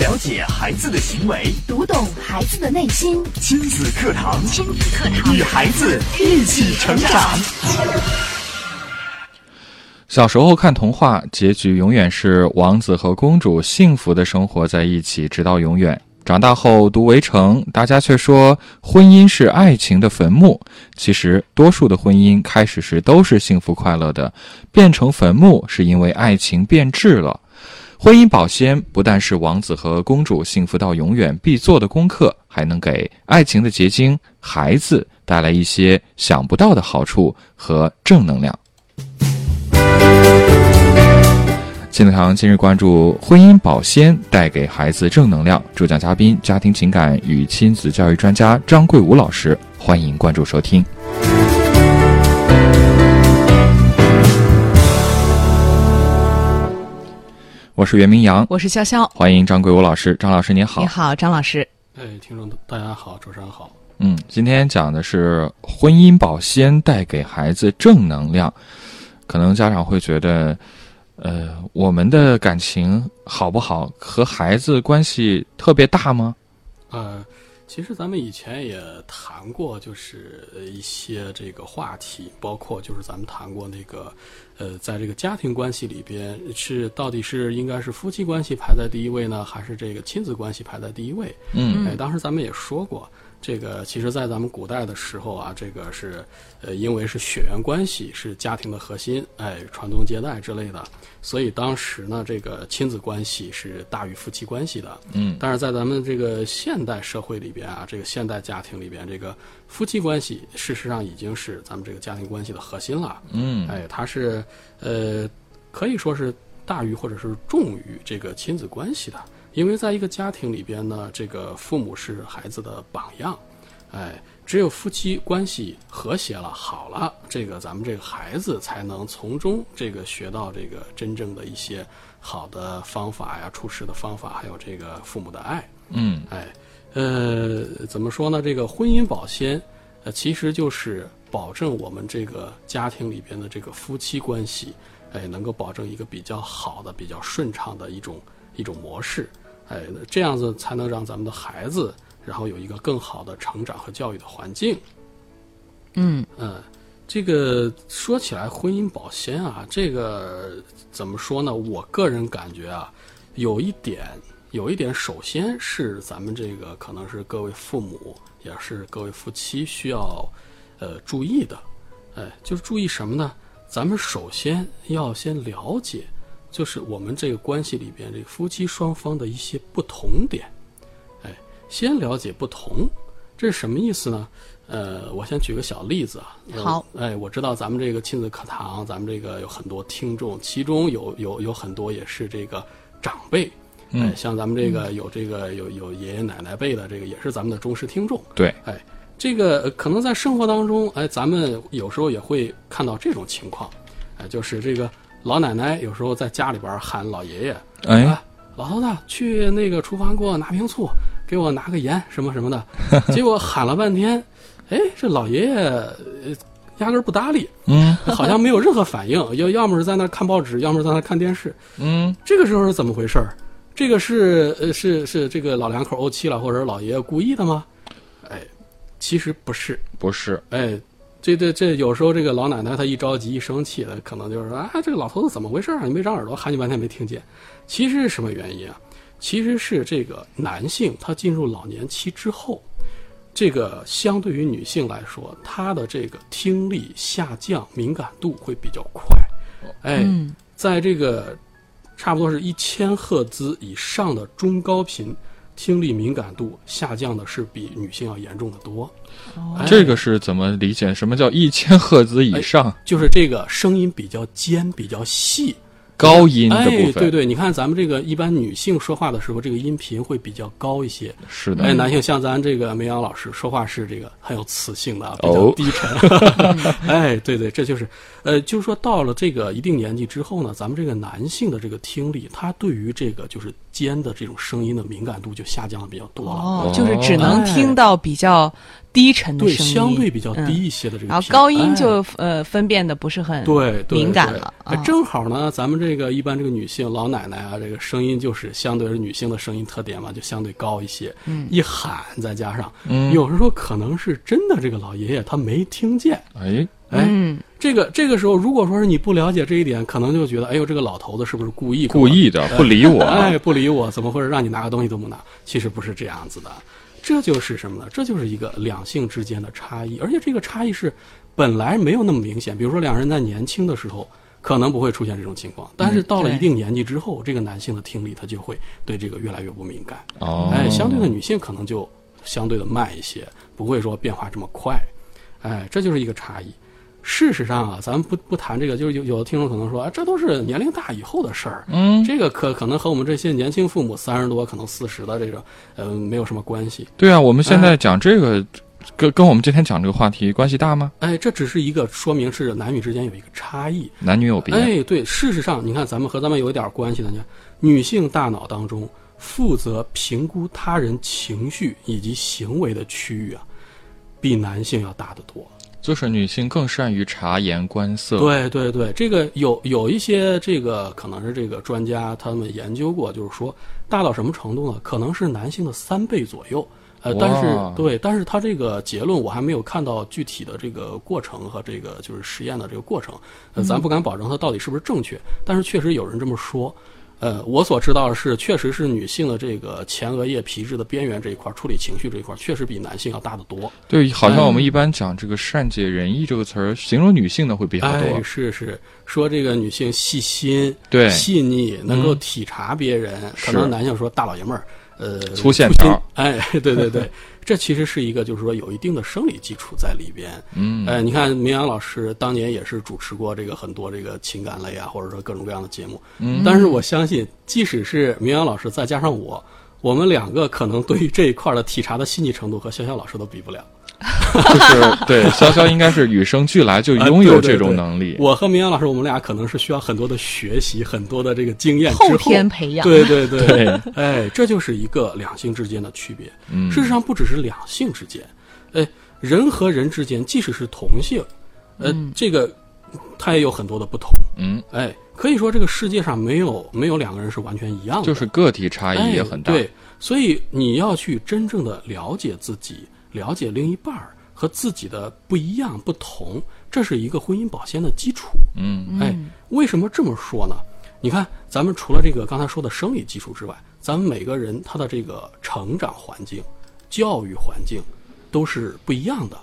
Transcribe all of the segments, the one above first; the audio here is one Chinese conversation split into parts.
了解孩子的行为，读懂孩子的内心。亲子课堂，亲子课堂，与孩子一起成长。小时候看童话，结局永远是王子和公主幸福的生活在一起，直到永远。长大后读《围城》，大家却说婚姻是爱情的坟墓。其实，多数的婚姻开始时都是幸福快乐的，变成坟墓是因为爱情变质了。婚姻保鲜不但是王子和公主幸福到永远必做的功课，还能给爱情的结晶——孩子带来一些想不到的好处和正能量。金子堂今日关注婚姻保鲜带给孩子正能量，主讲嘉宾家庭情感与亲子教育专家张桂武老师，欢迎关注收听。我是袁明阳，我是潇潇，欢迎张桂武老师。张老师您好，你好，张老师。哎，听众大家好，主持人好。嗯，今天讲的是婚姻保鲜带给孩子正能量，可能家长会觉得。呃，我们的感情好不好，和孩子关系特别大吗？呃，其实咱们以前也谈过，就是一些这个话题，包括就是咱们谈过那个，呃，在这个家庭关系里边，是到底是应该是夫妻关系排在第一位呢，还是这个亲子关系排在第一位？嗯，哎，当时咱们也说过。这个其实，在咱们古代的时候啊，这个是，呃，因为是血缘关系是家庭的核心，哎，传宗接代之类的，所以当时呢，这个亲子关系是大于夫妻关系的。嗯，但是在咱们这个现代社会里边啊，这个现代家庭里边，这个夫妻关系事实上已经是咱们这个家庭关系的核心了。嗯，哎，它是，呃，可以说是大于或者是重于这个亲子关系的。因为在一个家庭里边呢，这个父母是孩子的榜样，哎，只有夫妻关系和谐了、好了，这个咱们这个孩子才能从中这个学到这个真正的一些好的方法呀、处事的方法，还有这个父母的爱。嗯，哎，呃，怎么说呢？这个婚姻保鲜，呃，其实就是保证我们这个家庭里边的这个夫妻关系，哎，能够保证一个比较好的、比较顺畅的一种一种模式。哎，这样子才能让咱们的孩子，然后有一个更好的成长和教育的环境。嗯嗯，这个说起来婚姻保鲜啊，这个怎么说呢？我个人感觉啊，有一点，有一点，首先是咱们这个可能是各位父母，也是各位夫妻需要呃注意的。哎，就是注意什么呢？咱们首先要先了解。就是我们这个关系里边，这个夫妻双方的一些不同点，哎，先了解不同，这是什么意思呢？呃，我先举个小例子啊。好。哎，我知道咱们这个亲子课堂，咱们这个有很多听众，其中有有有很多也是这个长辈，嗯，像咱们这个有这个有有爷爷奶奶辈的，这个也是咱们的忠实听众。对。哎，这个可能在生活当中，哎，咱们有时候也会看到这种情况，哎，就是这个。老奶奶有时候在家里边喊老爷爷：“哎，老头子，去那个厨房给我拿瓶醋，给我拿个盐，什么什么的。”结果喊了半天，哎，这老爷爷压根不搭理，嗯，好像没有任何反应，要要么是在那看报纸，要么是在那看电视，嗯，这个时候是怎么回事儿？这个是呃是是这个老两口怄气了，或者是老爷爷故意的吗？哎，其实不是，不是，哎。这这这有时候这个老奶奶她一着急一生气的，可能就是说啊，这个老头子怎么回事啊？你没长耳朵，喊你半天没听见。其实是什么原因啊？其实是这个男性他进入老年期之后，这个相对于女性来说，他的这个听力下降，敏感度会比较快。哎，在这个差不多是一千赫兹以上的中高频。听力敏感度下降的是比女性要严重的多，这个是怎么理解？什么叫一千赫兹以上？就是这个声音比较尖、比较细。高音的部分，对对，你看咱们这个一般女性说话的时候，这个音频会比较高一些。是的，哎，男性像咱这个梅阳老师说话是这个很有磁性的，比较低沉。哎，对对，这就是，呃，就是说到了这个一定年纪之后呢，咱们这个男性的这个听力，他对于这个就是尖的这种声音的敏感度就下降的比较多了。哦，就是只能听到比较。低沉的声音，对相对比较低一些的这个，然后高音就呃分辨的不是很对敏感了。正好呢，咱们这这个一般这个女性老奶奶啊，这个声音就是相对是女性的声音特点嘛，就相对高一些。嗯，一喊再加上，嗯有时候可能是真的这个老爷爷他没听见。哎，哎，嗯这个这个时候，如果说是你不了解这一点，可能就觉得，哎呦，这个老头子是不是故意故意的不理我。哎，不理我，怎么会让你拿个东西都不拿？其实不是这样子的，这就是什么呢？这就是一个两性之间的差异，而且这个差异是本来没有那么明显。比如说，两人在年轻的时候可能不会出现这种情况，但是到了一定年纪之后，这个男性的听力他就会对这个越来越不敏感。哦，哎，相对的女性可能就相对的慢一些，不会说变化这么快。哎，这就是一个差异。事实上啊，咱们不不谈这个，就是有有的听众可能说啊，这都是年龄大以后的事儿，嗯，这个可可能和我们这些年轻父母三十多可能四十的这个呃没有什么关系。对啊，我们现在讲这个，跟跟我们今天讲这个话题关系大吗？哎，这只是一个说明是男女之间有一个差异。男女有别。哎，对，事实上，你看咱们和咱们有一点关系的，你看女性大脑当中负责评估他人情绪以及行为的区域啊，比男性要大得多。就是女性更善于察言观色。，对对对，这个有有一些这个可能是这个专家他们研究过，就是说大到什么程度呢？可能是男性的三倍左右。呃，但是对，但是他这个结论我还没有看到具体的这个过程和这个就是实验的这个过程，呃，咱不敢保证它到底是不是正确，但是确实有人这么说。呃，我所知道的是，确实是女性的这个前额叶皮质的边缘这一块处理情绪这一块，确实比男性要大得多。对，好像哎我们一般讲这个善解人意这个词儿，形容女性的会比较多。哎，是是，说这个女性细心、对细腻，能够嗯体察别人。可能男性说大老爷们儿，呃，粗线条哎，对 对对，这其实是一个就是说有一定的生理基础在里边。嗯，哎，你看明阳老师当年也是主持过这个很多这个情感类啊，或者说各种各样的节目。嗯但是我相信，即使是明阳老师再加上我，我们两个可能对于这一块的体察的细腻程度和潇潇老师都比不了。就是对 潇潇应该是与生俱来就拥有这种能力。我和明阳老师，我们俩可能是需要很多的学习，很多的这个经验之后天培养对对对对，哎，这就是一个两性之间的区别。嗯事实上，不只是两性之间，哎，人和人之间，即使是同性，呃，这个它也有很多的不同。嗯，哎，可以说这个世界上没有没有两个人是完全一样的，就是个体差异也很大。哎。对，所以你要去真正的了解自己，了解另一半儿和自己的不一样、不同，这是一个婚姻保鲜的基础。嗯哎，为什么这么说呢？你看，咱们除了这个刚才说的生理基础之外，咱们每个人他的这个成长环境、教育环境都是不一样的。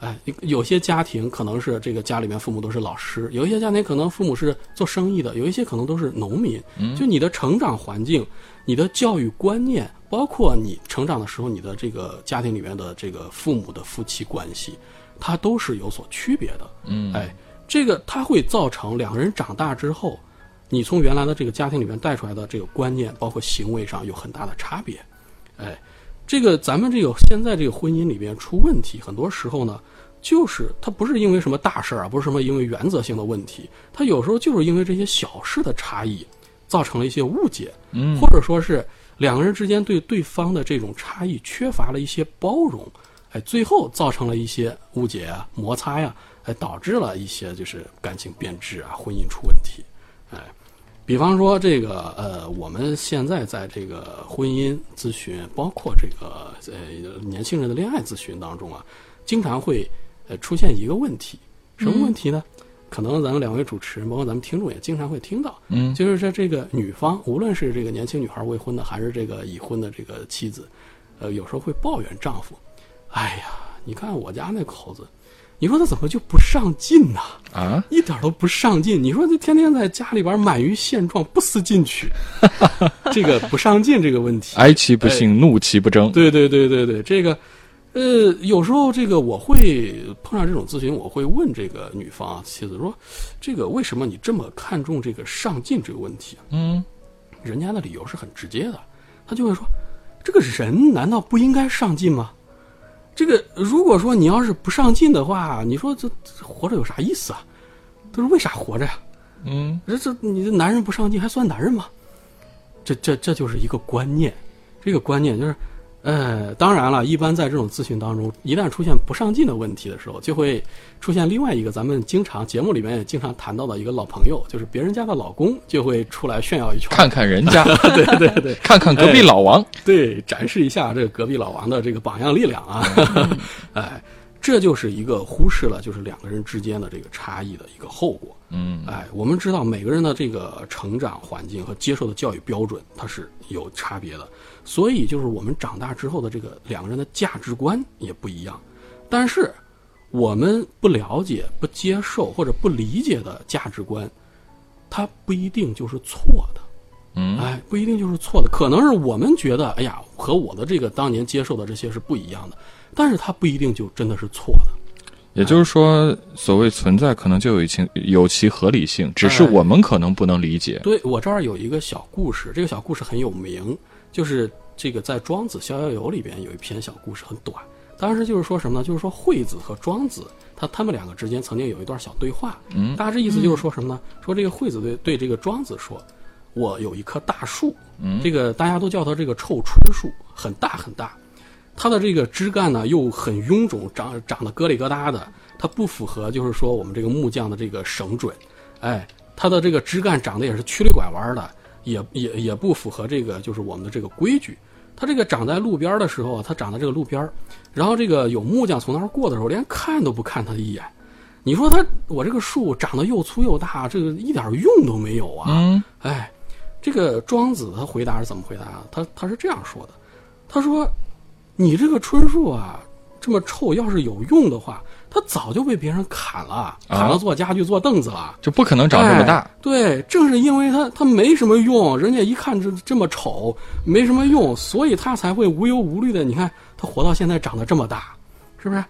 哎，有些家庭可能是这个家里面父母都是老师，有一些家庭可能父母是做生意的，有一些可能都是农民。就你的成长环境、你的教育观念，包括你成长的时候你的这个家庭里面的这个父母的夫妻关系，它都是有所区别的。嗯，哎，这个它会造成两个人长大之后，你从原来的这个家庭里面带出来的这个观念，包括行为上有很大的差别。哎，这个咱们这个现在这个婚姻里边出问题，很多时候呢，就是它不是因为什么大事儿啊，不是什么因为原则性的问题，它有时候就是因为这些小事的差异，造成了一些误解，嗯或者说是两个人之间对对方的这种差异缺乏了一些包容，哎，最后造成了一些误解啊、摩擦呀、哎，导致了一些就是感情变质啊、婚姻出问题，哎，比方说这个呃，我们现在在这个婚姻咨询，包括这个呃年轻人的恋爱咨询当中啊，经常会呃出现一个问题，什么问题呢？可能咱们两位主持人，包括咱们听众也经常会听到，嗯就是说这个女方，无论是这个年轻女孩未婚的，还是这个已婚的这个妻子，呃，有时候会抱怨丈夫，哎呀，你看我家那口子，你说他怎么就不上进呢？啊，一点都不上进。你说这天天在家里边满于现状，不思进取，这个不上进这个问题，哀其不幸，怒其不争。对对对对对，这个，呃，有时候这个我会碰上这种咨询，我会问这个女方啊妻子说，这个为什么你这么看重这个上进这个问题啊？嗯，人家的理由是很直接的，他就会说，这个人难道不应该上进吗？这个如果说你要是不上进的话，你说这这活着有啥意思啊？他说为啥活着呀？嗯，这这你这男人不上进还算男人吗？这这这就是一个观念，这个观念就是呃，当然了，一般在这种咨询当中，一旦出现不上进的问题的时候，就会出现另外一个咱们经常节目里面也经常谈到的一个老朋友，就是别人家的老公就会出来炫耀一圈，看看人家，对对对，看看隔壁老王，对，展示一下这个隔壁老王的这个榜样力量啊！哎，这就是一个忽视了就是两个人之间的这个差异的一个后果。嗯，哎，我们知道每个人的这个成长环境和接受的教育标准它是有差别的，所以就是我们长大之后的这个两个人的价值观也不一样。但是我们不了解、不接受或者不理解的价值观，它不一定就是错的。嗯，哎，不一定就是错的，可能是我们觉得，哎呀，和我的这个当年接受的这些是不一样的，但是它不一定就真的是错的。也就是说，所谓存在，可能就有其有其合理性，只是哎我们可能不能理解。对我这儿有一个小故事，这个小故事很有名，就是这个在《庄子逍遥游》里边有一篇小故事，很短。当时就是说什么呢？就是说惠子和庄子，他他们两个之间曾经有一段小对话。嗯大致意思就是说什么呢？说这个惠子对对这个庄子说：“我有一棵大树，嗯这个大家都叫它这个臭椿树，很大很大。它的这个枝干呢又很臃肿，长长得疙里疙瘩的，它不符合就是说我们这个木匠的这个绳准，哎，它的这个枝干长得也是曲里拐弯的，也也也不符合这个就是我们的这个规矩。它这个长在路边的时候啊，它长在这个路边儿，然后这个有木匠从那儿过的时候，连看都不看它一眼。你说它我这个树长得又粗又大，这个一点用都没有啊！嗯哎，这个庄子他回答是怎么回答啊？他他是这样说的，他说：“你这个椿树啊，这么臭，要是有用的话，它早就被别人砍了，砍了做家具、做凳子了。就不可能长这么大哎。对，正是因为他他没什么用，人家一看这这么丑，没什么用，所以他才会无忧无虑的。你看他活到现在长得这么大，是不是？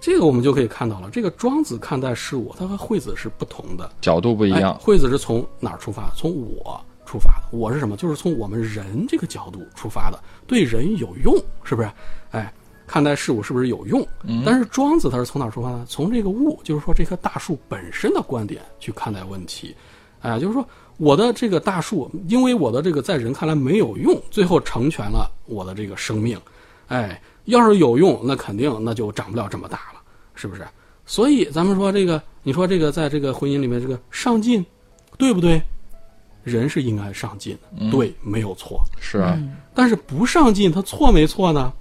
这个我们就可以看到了，这个庄子看待事物，他和惠子是不同的。角度不一样哎。惠子是从哪儿出发？从我出发的。我是什么？就是从我们人这个角度出发的，对人有用，是不是？哎，看待事物是不是有用？但是庄子他是从哪儿出发呢？从这个物，就是说这棵大树本身的观点去看待问题。哎，就是说我的这个大树，因为我的这个在人看来没有用，最后成全了我的这个生命。哎，要是有用，那肯定那就长不了这么大了，是不是？所以咱们说这个，你说这个在这个婚姻里面，这个上进，对不对？人是应该上进的，对，没有错。是啊，但是不上进，他错没错呢？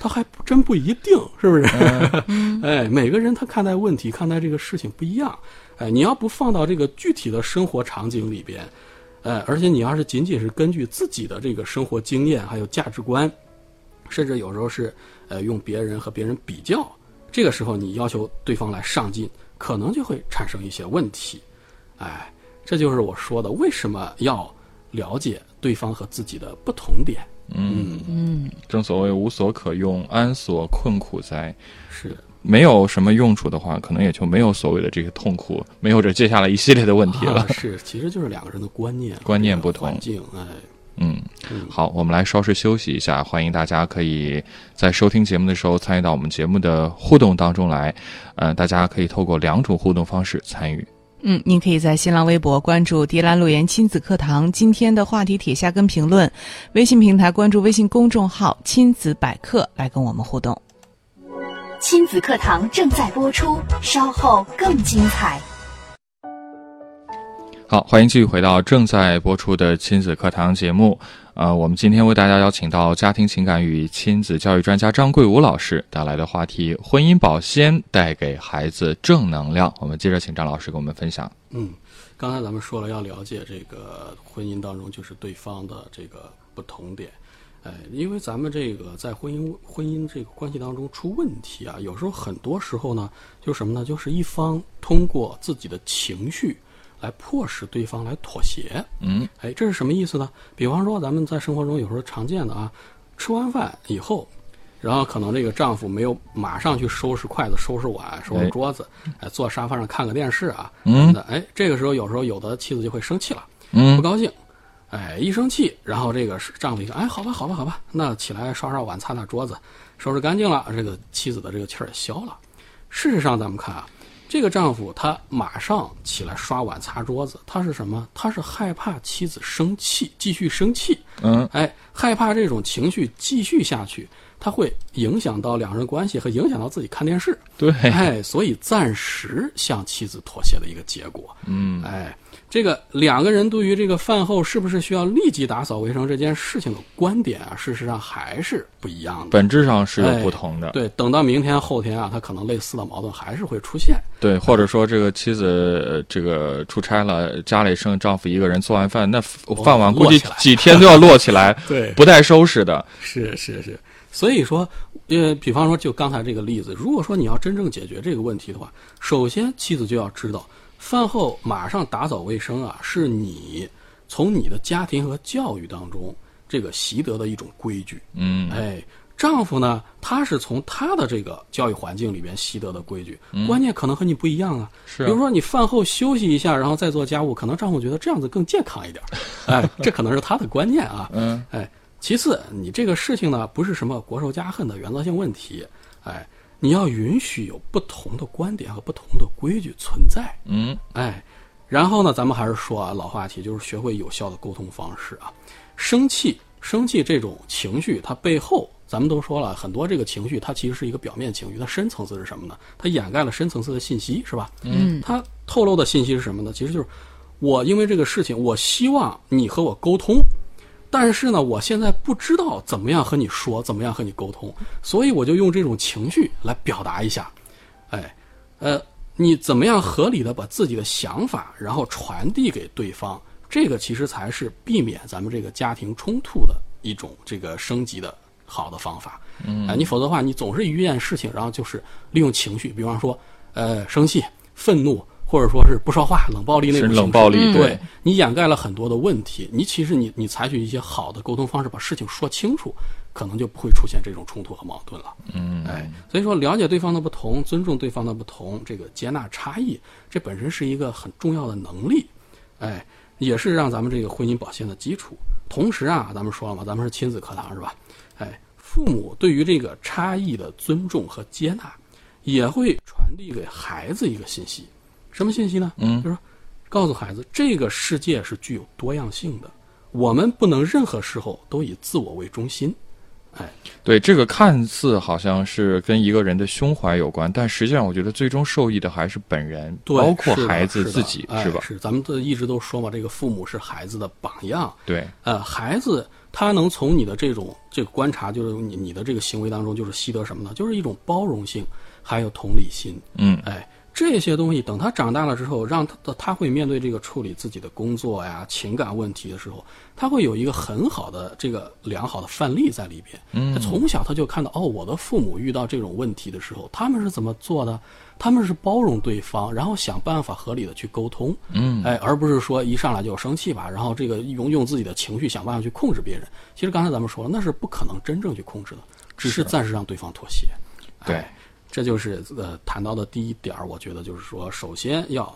他还不真不一定，是不是？哎，每个人他看待问题、看待这个事情不一样。哎，你要不放到这个具体的生活场景里边，哎，而且你要是仅仅是根据自己的这个生活经验还有价值观，甚至有时候是呃用别人和别人比较，这个时候你要求对方来上进，可能就会产生一些问题。哎，这就是我说的，为什么要了解对方和自己的不同点？嗯，嗯，正所谓无所可用，安所困苦哉？是没有什么用处的话，可能也就没有所谓的这个痛苦，没有这接下来一系列的问题了。啊、是，其实就是两个人的观念、观念不同环境，哎，嗯，好，我们来稍事休息一下，欢迎大家可以在收听节目的时候参与到我们节目的互动当中来。呃，大家可以透过两种互动方式参与。嗯，您可以在新浪微博关注“迪兰路言亲子课堂”今天的话题帖下跟评论，微信平台关注微信公众号“亲子百科”来跟我们互动。亲子课堂正在播出，稍后更精彩。好，欢迎继续回到正在播出的亲子课堂节目。呃，我们今天为大家邀请到家庭情感与亲子教育专家张桂武老师带来的话题：婚姻保鲜带给孩子正能量。我们接着请张老师给我们分享。嗯，刚才咱们说了，要了解这个婚姻当中就是对方的这个不同点。哎，因为咱们这个在婚姻婚姻这个关系当中出问题啊，有时候很多时候呢，就是什么呢？就是一方通过自己的情绪来迫使对方来妥协。嗯，哎，这是什么意思呢？比方说咱们在生活中有时候常见的啊，吃完饭以后，然后可能这个丈夫没有马上去收拾筷子、收拾碗、收拾桌子，哎，坐沙发上看个电视啊，嗯那哎，这个时候有时候有的妻子就会生气了。嗯不高兴，哎，一生气，然后这个丈夫一看，哎，好吧，好吧，好吧，那起来刷刷碗、擦擦桌子，收拾干净了，这个妻子的这个气儿也消了。事实上，咱们看啊，这个丈夫他马上起来刷碗、擦桌子，他是什么？他是害怕妻子生气，继续生气，嗯，哎，害怕这种情绪继续下去，他会影响到两人关系和影响到自己看电视。对，哎，所以暂时向妻子妥协的一个结果。嗯，哎，这个两个人对于这个饭后是不是需要立即打扫卫生这件事情的观点啊，事实上还是不一样的。本质上是有不同的。对，等到明天后天啊，他可能类似的矛盾还是会出现。对，或者说这个妻子这个出差了，家里剩丈夫一个人，做完饭那饭碗估计几天都要摞起来，对，不带收拾的。是是是，所以说，呃，比方说就刚才这个例子，如果说你要真正解决这个问题的话，首先妻子就要知道，饭后马上打扫卫生啊，是你从你的家庭和教育当中这个习得的一种规矩。嗯，哎。丈夫呢，他是从他的这个教育环境里边习得的规矩，观念可能和你不一样啊。是，比如说你饭后休息一下，然后再做家务，可能丈夫觉得这样子更健康一点。哎，这可能是他的观念啊。嗯。哎，其次，你这个事情呢，不是什么国仇家恨的原则性问题。哎，你要允许有不同的观点和不同的规矩存在。嗯。哎，然后呢，咱们还是说啊，老话题就是学会有效的沟通方式啊。生气，生气这种情绪，它背后。咱们都说了很多，这个情绪它其实是一个表面情绪，它深层次是什么呢？它掩盖了深层次的信息，是吧？嗯，它透露的信息是什么呢？其实就是我因为这个事情，我希望你和我沟通，但是呢，我现在不知道怎么样和你说，怎么样和你沟通，所以我就用这种情绪来表达一下。哎，呃，你怎么样合理的把自己的想法然后传递给对方？这个其实才是避免咱们这个家庭冲突的一种这个升级的。好的方法，嗯，哎，你否则的话，你总是一件事情，然后就是利用情绪，比方说，呃，生气、愤怒，或者说是不说话、冷暴力那种冷暴力，对你掩盖了很多的问题。你其实你你采取一些好的沟通方式，把事情说清楚，可能就不会出现这种冲突和矛盾了。嗯，哎，所以说了解对方的不同，尊重对方的不同，这个接纳差异，这本身是一个很重要的能力，哎，也是让咱们这个婚姻保鲜的基础。同时啊，咱们说了嘛，咱们是亲子课堂是吧？哎，父母对于这个差异的尊重和接纳，也会传递给孩子一个信息，什么信息呢？嗯，就是说，告诉孩子，这个世界是具有多样性的，我们不能任何时候都以自我为中心。哎，对，这个看似好像是跟一个人的胸怀有关，但实际上我觉得最终受益的还是本人，包括孩子自己，是吧？是，咱们都一直都说嘛，这个父母是孩子的榜样。对，呃，孩子。他能从你的这种这个观察，就是你你的这个行为当中，就是习得什么呢？就是一种包容性，还有同理心。嗯，哎，这些东西等他长大了之后，让他他会面对这个处理自己的工作呀、情感问题的时候，他会有一个很好的这个良好的范例在里边。嗯，从小他就看到哦，我的父母遇到这种问题的时候，他们是怎么做的？他们是包容对方，然后想办法合理的去沟通，嗯，哎，而不是说一上来就生气吧，然后这个用用自己的情绪想办法去控制别人。其实刚才咱们说了，那是不可能真正去控制的，只是暂时让对方妥协。对，这就是呃谈到的第一点我觉得就是说，首先要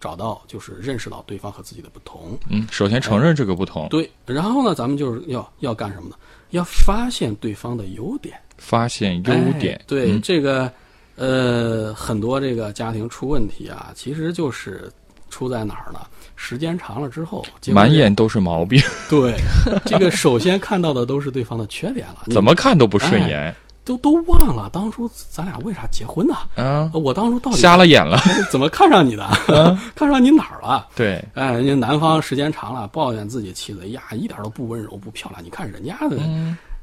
找到就是认识到对方和自己的不同。嗯，首先承认这个不同。对，然后呢，咱们就是要要干什么呢？要发现对方的优点，发现优点。对这个。呃，很多这个家庭出问题啊，其实就是出在哪儿呢？时间长了之后，满眼都是毛病。对，这个首先看到的都是对方的缺点了，怎么看都不顺眼，都都忘了当初咱俩为啥结婚呢？啊，我当初到底瞎了眼了？怎么看上你的？看上你哪儿了？对，哎，人家男方时间长了抱怨自己妻子呀，一点都不温柔不漂亮，你看人家的。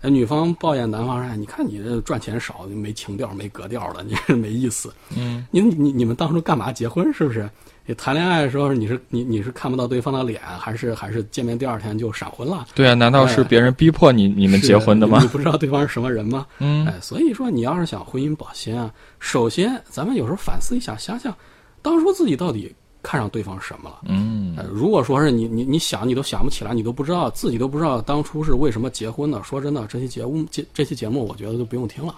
哎，女方抱怨男方说：“你看你这赚钱少，没情调，没格调的，你这没意思。”嗯，你你你们当初干嘛结婚？是不是？你谈恋爱的时候，你是你你是看不到对方的脸，还是还是见面第二天就闪婚了？对啊，难道是别人逼迫你你们结婚的吗？你不知道对方是什么人吗？嗯，哎，所以说你要是想婚姻保鲜啊，首先咱们有时候反思一下，想想当初自己到底。看上对方什么了？嗯，如果说是你你你想你都想不起来，你都不知道自己都不知道当初是为什么结婚的。说真的，这期节目这这期节目，我觉得就不用听了，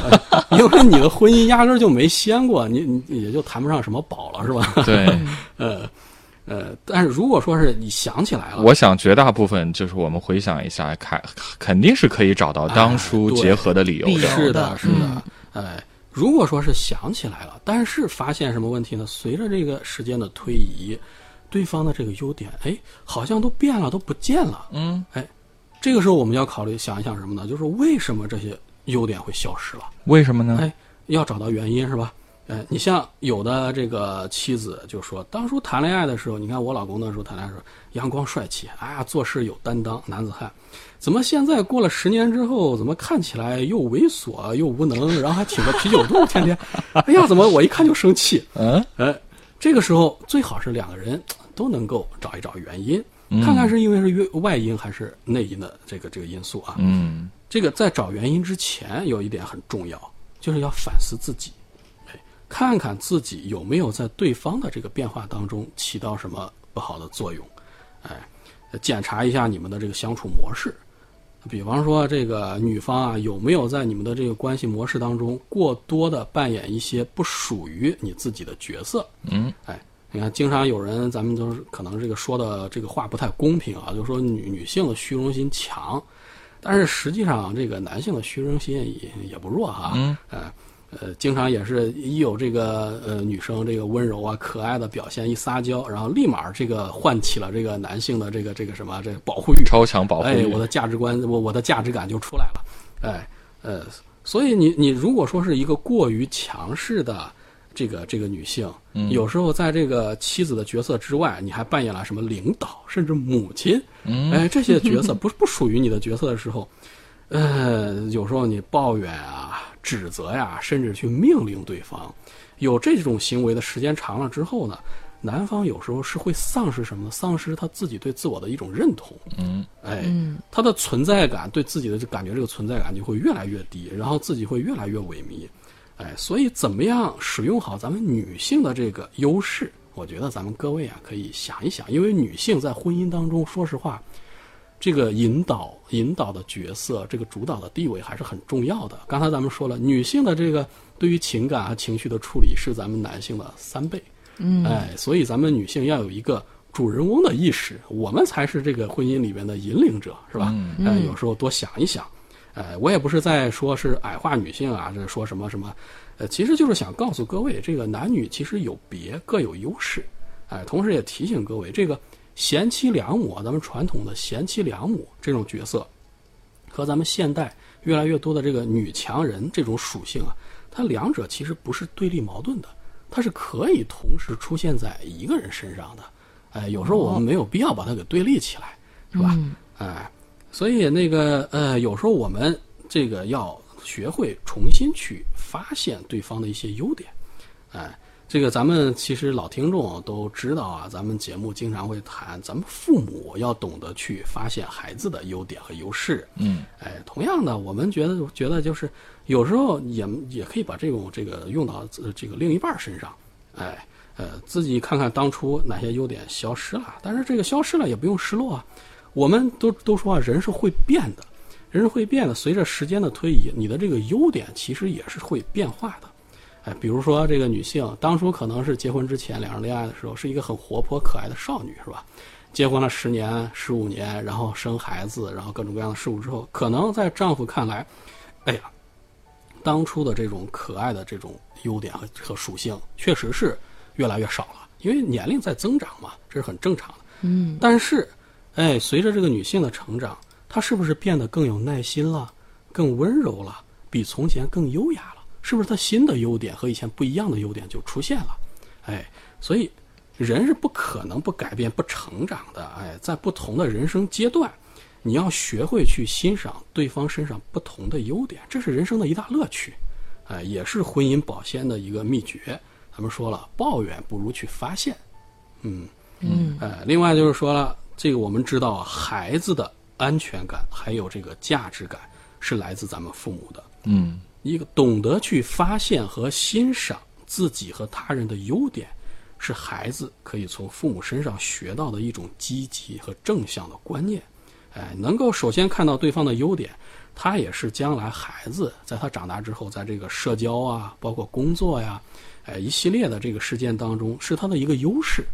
因为你的婚姻压根就没掀过，你你也就谈不上什么宝了，是吧？对，呃呃，但是如果说是你想起来了，我想绝大部分就是我们回想一下，看肯定是可以找到当初结合的理由的，是的，是的，哎。如果说是想起来了，但是发现什么问题呢？随着这个时间的推移，对方的这个优点，哎，好像都变了，都不见了。嗯，哎，这个时候我们要考虑想一想什么呢？就是为什么这些优点会消失了？为什么呢？哎，要找到原因是吧？哎，你像有的这个妻子就说，当初谈恋爱的时候，你看我老公那时候谈恋爱的时候阳光帅气，哎呀做事有担当，男子汉。怎么现在过了十年之后，怎么看起来又猥琐又无能，然后还挺个啤酒肚，天天，哎呀，怎么我一看就生气？嗯，哎，这个时候最好是两个人都能够找一找原因，看看是因为是外因还是内因的这个这个因素啊。嗯，这个在找原因之前，有一点很重要，就是要反思自己，哎，看看自己有没有在对方的这个变化当中起到什么不好的作用，哎，检查一下你们的这个相处模式。比方说，这个女方啊，有没有在你们的这个关系模式当中过多的扮演一些不属于你自己的角色？嗯，哎，你看，经常有人，咱们都是可能这个说的这个话不太公平啊，就说女女性的虚荣心强，但是实际上这个男性的虚荣心也也不弱哈。嗯，呃呃，经常也是一有这个呃女生这个温柔啊、可爱的表现，一撒娇，然后立马这个唤起了这个男性的这个这个什么这个保护欲，超强保护哎，欲。我的价值观，我我的价值感就出来了，哎，呃，所以你你如果说是一个过于强势的这个这个女性，嗯。有时候在这个妻子的角色之外，你还扮演了什么领导，甚至母亲，嗯。哎，这些角色不不属于你的角色的时候，呃，有时候你抱怨啊、指责呀、甚至去命令对方，有这种行为的时间长了之后呢，男方有时候是会丧失什么呢？丧失他自己对自我的一种认同。嗯，哎，嗯他的存在感对自己的感觉这个存在感就会越来越低，然后自己会越来越萎靡。哎，所以怎么样使用好咱们女性的这个优势？我觉得咱们各位啊可以想一想，因为女性在婚姻当中，说实话，这个引导引导的角色，这个主导的地位还是很重要的。刚才咱们说了，女性的这个对于情感和情绪的处理是咱们男性的三倍。嗯，哎，所以咱们女性要有一个主人翁的意识，我们才是这个婚姻里面的引领者，是吧？嗯哎，有时候多想一想。哎，我也不是在说是矮化女性啊，这说什么什么，呃，其实就是想告诉各位，这个男女其实有别，各有优势。哎，同时也提醒各位，这个贤妻良母，咱们传统的贤妻良母这种角色，和咱们现代越来越多的这个女强人这种属性啊，它两者其实不是对立矛盾的，它是可以同时出现在一个人身上的。哎，有时候我们没有必要把它给对立起来，是吧？哎，所以那个呃，有时候我们这个要学会重新去发现对方的一些优点，哎。这个咱们其实老听众都知道啊，咱们节目经常会谈，咱们父母要懂得去发现孩子的优点和优势。嗯，哎，同样的，我们觉得觉得就是有时候也也可以把这种这个用到这个另一半身上，哎，呃，自己看看当初哪些优点消失了，但是这个消失了也不用失落啊。我们都都说啊，人是会变的，人是会变的，随着时间的推移，你的这个优点其实也是会变化的。哎，比如说这个女性，当初可能是结婚之前两人恋爱的时候，是一个很活泼可爱的少女，是吧？结婚了十年、十五年，然后生孩子，然后各种各样的事物之后，可能在丈夫看来，哎呀，当初的这种可爱的这种优点和和属性，确实是越来越少了，因为年龄在增长嘛，这是很正常的。嗯，但是，哎，随着这个女性的成长，她是不是变得更有耐心了，更温柔了，比从前更优雅了？是不是他新的优点和以前不一样的优点就出现了？哎，所以人是不可能不改变、不成长的。哎，在不同的人生阶段，你要学会去欣赏对方身上不同的优点，这是人生的一大乐趣。哎，也是婚姻保鲜的一个秘诀。咱们说了，抱怨不如去发现。嗯。嗯，哎，另外就是说了，这个我们知道啊，孩子的安全感还有这个价值感是来自咱们父母的。嗯，一个懂得去发现和欣赏自己和他人的优点，是孩子可以从父母身上学到的一种积极和正向的观念。哎，能够首先看到对方的优点，他也是将来孩子在他长大之后，在这个社交啊，包括工作呀，哎，一系列的这个事件当中，是他的一个优势。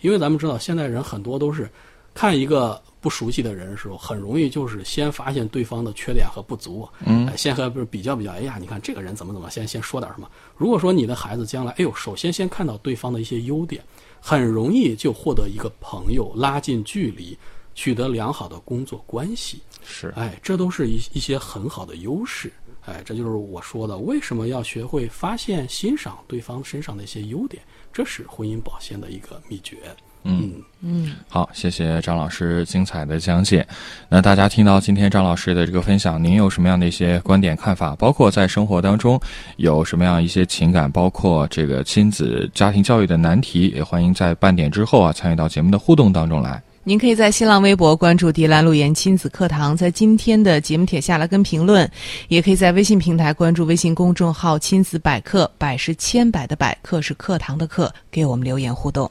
因为咱们知道，现在人很多都是看一个不熟悉的人的时候，很容易就是先发现对方的缺点和不足，嗯哎，先和不是比较比较，哎呀，你看这个人怎么怎么，先先说点什么。如果说你的孩子将来，哎呦，首先先看到对方的一些优点，很容易就获得一个朋友，拉近距离，取得良好的工作关系，是，哎，这都是一一些很好的优势。哎，这就是我说的，为什么要学会发现、欣赏对方身上的一些优点，这是婚姻保鲜的一个秘诀。嗯嗯，好，谢谢张老师精彩的讲解。那大家听到今天张老师的这个分享，您有什么样的一些观点看法？包括在生活当中有什么样一些情感，包括这个亲子家庭教育的难题，也欢迎在半点之后啊参与到节目的互动当中来。您可以在新浪微博关注“迪兰路言亲子课堂”，在今天的节目帖下来跟评论，也可以在微信平台关注微信公众号“亲子百科”，百是千百的百，课是课堂的课，给我们留言互动。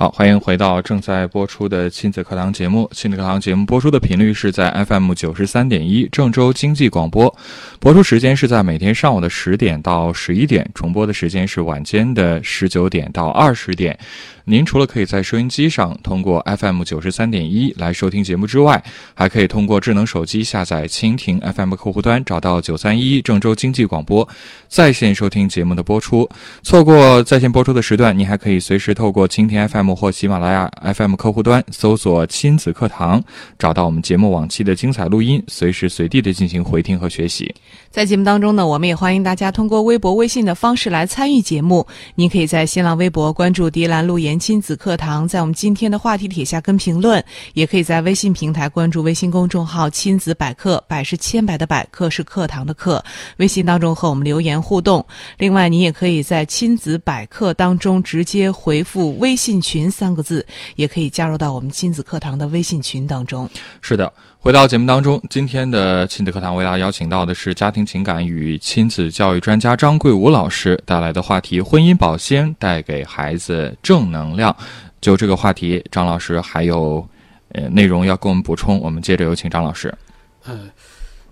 好，欢迎回到正在播出的亲子课堂节目。亲子课堂节目播出的频率是在 FM 九十三点一，郑州经济广播。播出时间是在每天上午的十点到十一点，重播的时间是晚间的十九点到二十点。您除了可以在收音机上通过 FM 九十三点一来收听节目之外，还可以通过智能手机下载蜻蜓 FM 客户端，找到九三一郑州经济广播，在线收听节目的播出。错过在线播出的时段，您还可以随时透过蜻蜓 FM 或喜马拉雅 FM 客户端搜索“亲子课堂”，找到我们节目往期的精彩录音，随时随地的进行回听和学习。在节目当中呢，我们也欢迎大家通过微博、微信的方式来参与节目。您可以在新浪微博关注“迪兰路言亲子课堂”，在我们今天的话题帖下跟评论；也可以在微信平台关注微信公众号“亲子百科”，百是千百的百，课是课堂的课。微信当中和我们留言互动。另外，您也可以在“亲子百科”当中直接回复“微信群”三个字，也可以加入到我们亲子课堂的微信群当中。是的。回到节目当中，今天的亲子课堂为大家邀请到的是家庭情感与亲子教育专家张桂武老师带来的话题：婚姻保鲜带给孩子正能量。就这个话题，张老师还有呃内容要跟我们补充，我们接着有请张老师。呃，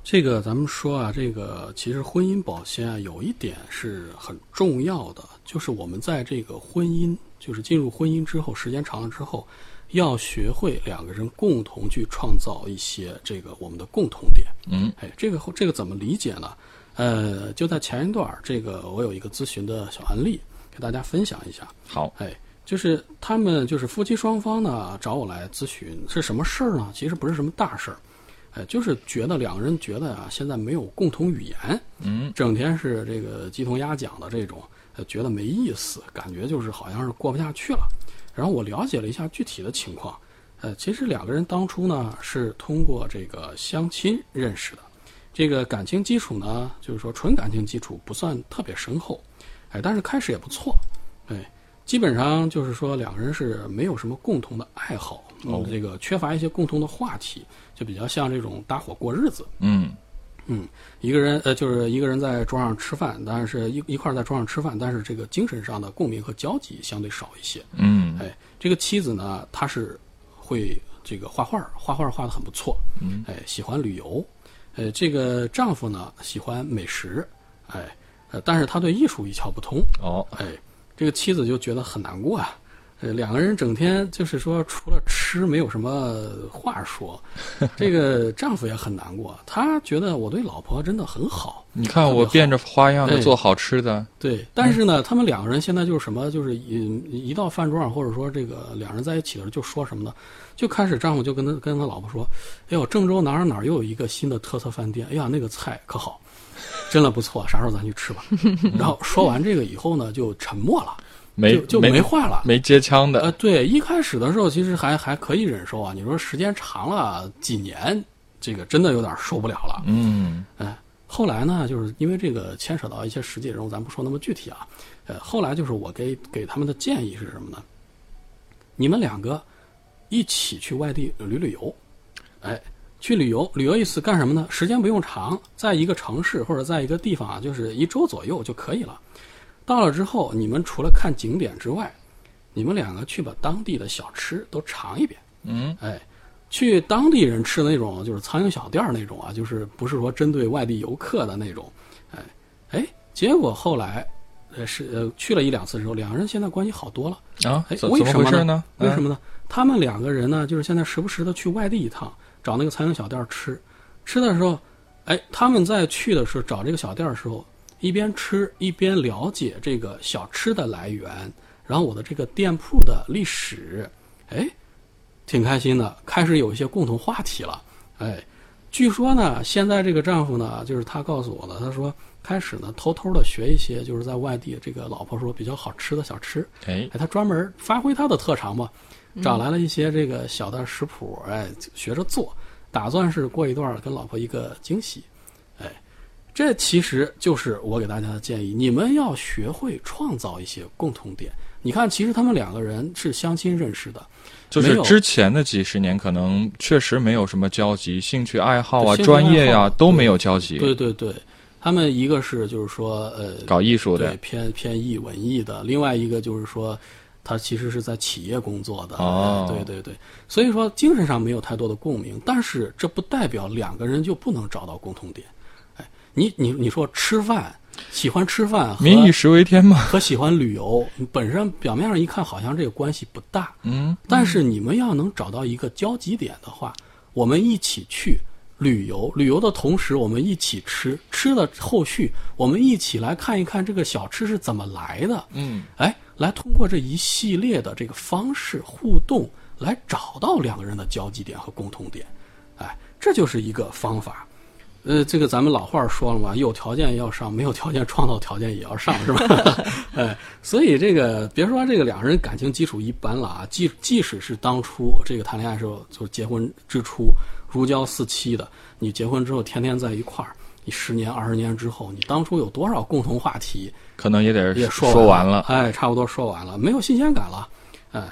这个咱们说啊，这个其实婚姻保鲜啊，有一点是很重要的，就是我们在这个婚姻，就是进入婚姻之后，时间长了之后。要学会两个人共同去创造一些这个我们的共同点。嗯，哎，这个这个怎么理解呢？呃，就在前一段这个我有一个咨询的小案例，给大家分享一下。好，哎，就是他们就是夫妻双方呢找我来咨询是什么事儿呢？其实不是什么大事儿，哎，就是觉得两个人觉得啊现在没有共同语言，嗯，整天是这个鸡同鸭讲的这种，觉得没意思，感觉就是好像是过不下去了。然后我了解了一下具体的情况，呃，其实两个人当初呢是通过这个相亲认识的，这个感情基础呢就是说纯感情基础不算特别深厚，哎，但是开始也不错，哎，基本上就是说两个人是没有什么共同的爱好，哦，这个缺乏一些共同的话题，就比较像这种搭伙过日子，嗯。嗯，一个人呃，就是一个人在桌上吃饭，但是一一块在桌上吃饭，但是这个精神上的共鸣和交集相对少一些。嗯，哎，这个妻子呢，她是会这个画画，画画画的很不错。嗯，哎，喜欢旅游。呃，这个丈夫呢，喜欢美食。哎，呃，但是他对艺术一窍不通。哦，哎，这个妻子就觉得很难过啊。呃，两个人整天就是说，除了吃，没有什么话说。这个丈夫也很难过，他觉得我对老婆真的很好。你看我变着花样的做好吃的。对，但是呢，他们两个人现在就是什么，就是一一到饭桌上，或者说这个两人在一起的时候，就说什么呢？就开始丈夫就跟他跟他老婆说：“哎呦，郑州哪儿哪儿又有一个新的特色饭店，哎呀，那个菜可好，真的不错，啥时候咱去吃吧。”然后说完这个以后呢，就沉默了。没就没话了，没接枪的。呃，对，一开始的时候其实还还可以忍受啊。你说时间长了几年，这个真的有点受不了了。嗯，哎，后来呢，就是因为这个牵扯到一些实际人物，咱不说那么具体啊。呃，后来就是我给给他们的建议是什么呢？你们两个一起去外地旅旅游，哎，去旅游，旅游一次干什么呢？时间不用长，在一个城市或者在一个地方啊，就是一周左右就可以了。到了之后，你们除了看景点之外，你们两个去把当地的小吃都尝一遍。嗯，哎，去当地人吃的那种，就是苍蝇小店那种啊，就是不是说针对外地游客的那种。哎，哎，结果后来，呃是呃去了一两次之后，两个人现在关系好多了。啊，哎，为什么呢？为什么呢？他们两个人呢，就是现在时不时的去外地一趟，找那个苍蝇小店吃。吃的时候，哎，他们在去的时候找这个小店的时候，一边吃一边了解这个小吃的来源，然后我的这个店铺的历史，哎，挺开心的，开始有一些共同话题了。哎，据说呢，现在这个丈夫呢，就是他告诉我的，他说开始呢偷偷的学一些，就是在外地这个老婆说比较好吃的小吃。哎，哎，他专门发挥他的特长嘛，找来了一些这个小的食谱，哎，学着做，打算是过一段跟老婆一个惊喜，哎，这其实就是我给大家的建议，你们要学会创造一些共同点。你看，其实他们两个人是相亲认识的，就是之前的几十年，可能确实没有什么交集，兴趣爱好啊、专业呀、好都没有交集。对对对，他们一个是就是说呃搞艺术对的，偏偏艺文艺的，另外一个就是说，他其实是在企业工作的，哦对对对，所以说精神上没有太多的共鸣，但是这不代表两个人就不能找到共同点。哎，你你你说吃饭，喜欢吃饭和民以食为天嘛。和喜欢旅游，本身表面上一看好像这个关系不大，嗯，但是你们要能找到一个交集点的话，我们一起去旅游，旅游的同时我们一起吃，吃了后续我们一起来看一看这个小吃是怎么来的。嗯，哎，来通过这一系列的这个方式互动，来找到两个人的交集点和共同点。哎，这就是一个方法。呃，这个咱们老话儿说了嘛，有条件要上，没有条件创造条件也要上，是吧？哎，所以这个别说这个两个人感情基础一般了啊，即即使是当初这个谈恋爱时候，就是结婚之初如胶似漆的，你结婚之后天天在一块儿，你十年二十年之后，你当初有多少共同话题，可能也得也说完完了。哎，差不多说完了，没有新鲜感了，哎，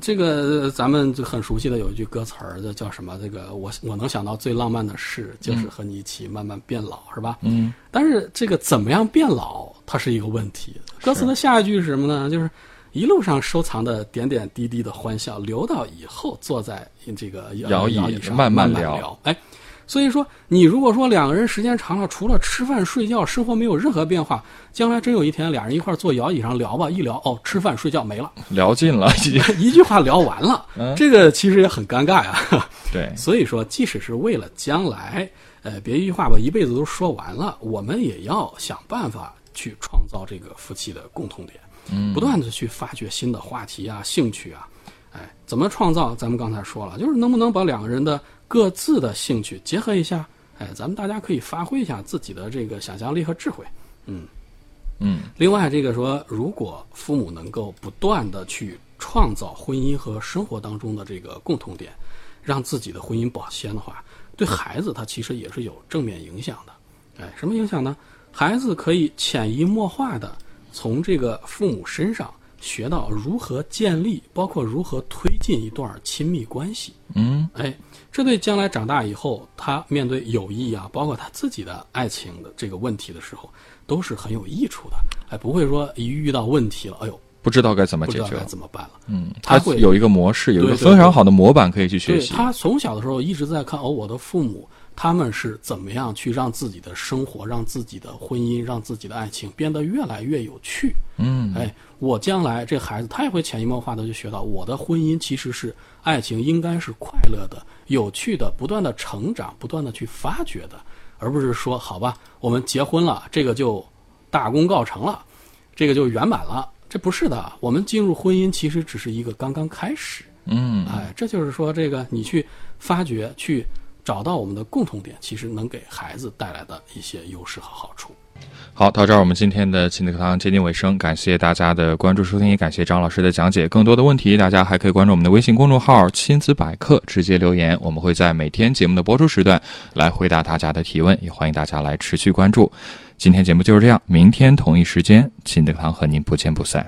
这个呃咱们就很熟悉的有一句歌词儿，这叫什么？这个我我能想到最浪漫的事，就是和你一起慢慢变老，是吧？嗯，但是这个怎么样变老，它是一个问题。歌词的下一句是什么呢？就是一路上收藏的点点滴滴的欢笑，留到以后坐在这个摇椅上慢慢慢聊哎，所以说，你如果说两个人时间长了，除了吃饭睡觉，生活没有任何变化，将来真有一天俩人一块坐摇椅上聊吧，一聊哦，吃饭睡觉没了，聊尽了。一句话聊完了，嗯这个其实也很尴尬呀。对，所以说，即使是为了将来，呃，别一句话把一辈子都说完了，我们也要想办法去创造这个夫妻的共同点，嗯不断的去发掘新的话题啊、兴趣啊，哎，怎么创造？咱们刚才说了，就是能不能把两个人的各自的兴趣结合一下，哎，咱们大家可以发挥一下自己的这个想象力和智慧，嗯。嗯，另外，这个说，如果父母能够不断的去创造婚姻和生活当中的这个共同点，让自己的婚姻保鲜的话，对孩子他其实也是有正面影响的。哎，什么影响呢？孩子可以潜移默化的从这个父母身上学到如何建立，包括如何推进一段亲密关系。嗯，哎，这对将来长大以后，他面对友谊啊，包括他自己的爱情的这个问题的时候，都是很有益处的。哎，不会说一遇到问题了，哎呦，不知道该怎么解决。怎么办了。嗯，他会有一个模式，有一个非常好的模板可以去学习。对他从小的时候一直在看哦，我的父母他们是怎么样去让自己的生活、让自己的婚姻、让自己的爱情变得越来越有趣。嗯，哎，我将来这孩子他也会潜移默化的就学到，我的婚姻其实是爱情应该是快乐的、有趣的、不断的成长、不断的去发掘的，而不是说好吧，我们结婚了，这个就大功告成了，这个就圆满了。这不是的，我们进入婚姻其实只是一个刚刚开始。嗯，哎，这就是说，这个你去发掘、去找到我们的共同点，其实能给孩子带来的一些优势和好处。好，到这儿我们今天的亲子课堂接近尾声，感谢大家的关注收听，也感谢张老师的讲解。更多的问题，大家还可以关注我们的微信公众号“亲子百科”，直接留言，我们会在每天节目的播出时段来回答大家的提问，也欢迎大家来持续关注。今天节目就是这样，明天同一时间，亲子课堂和您不见不散。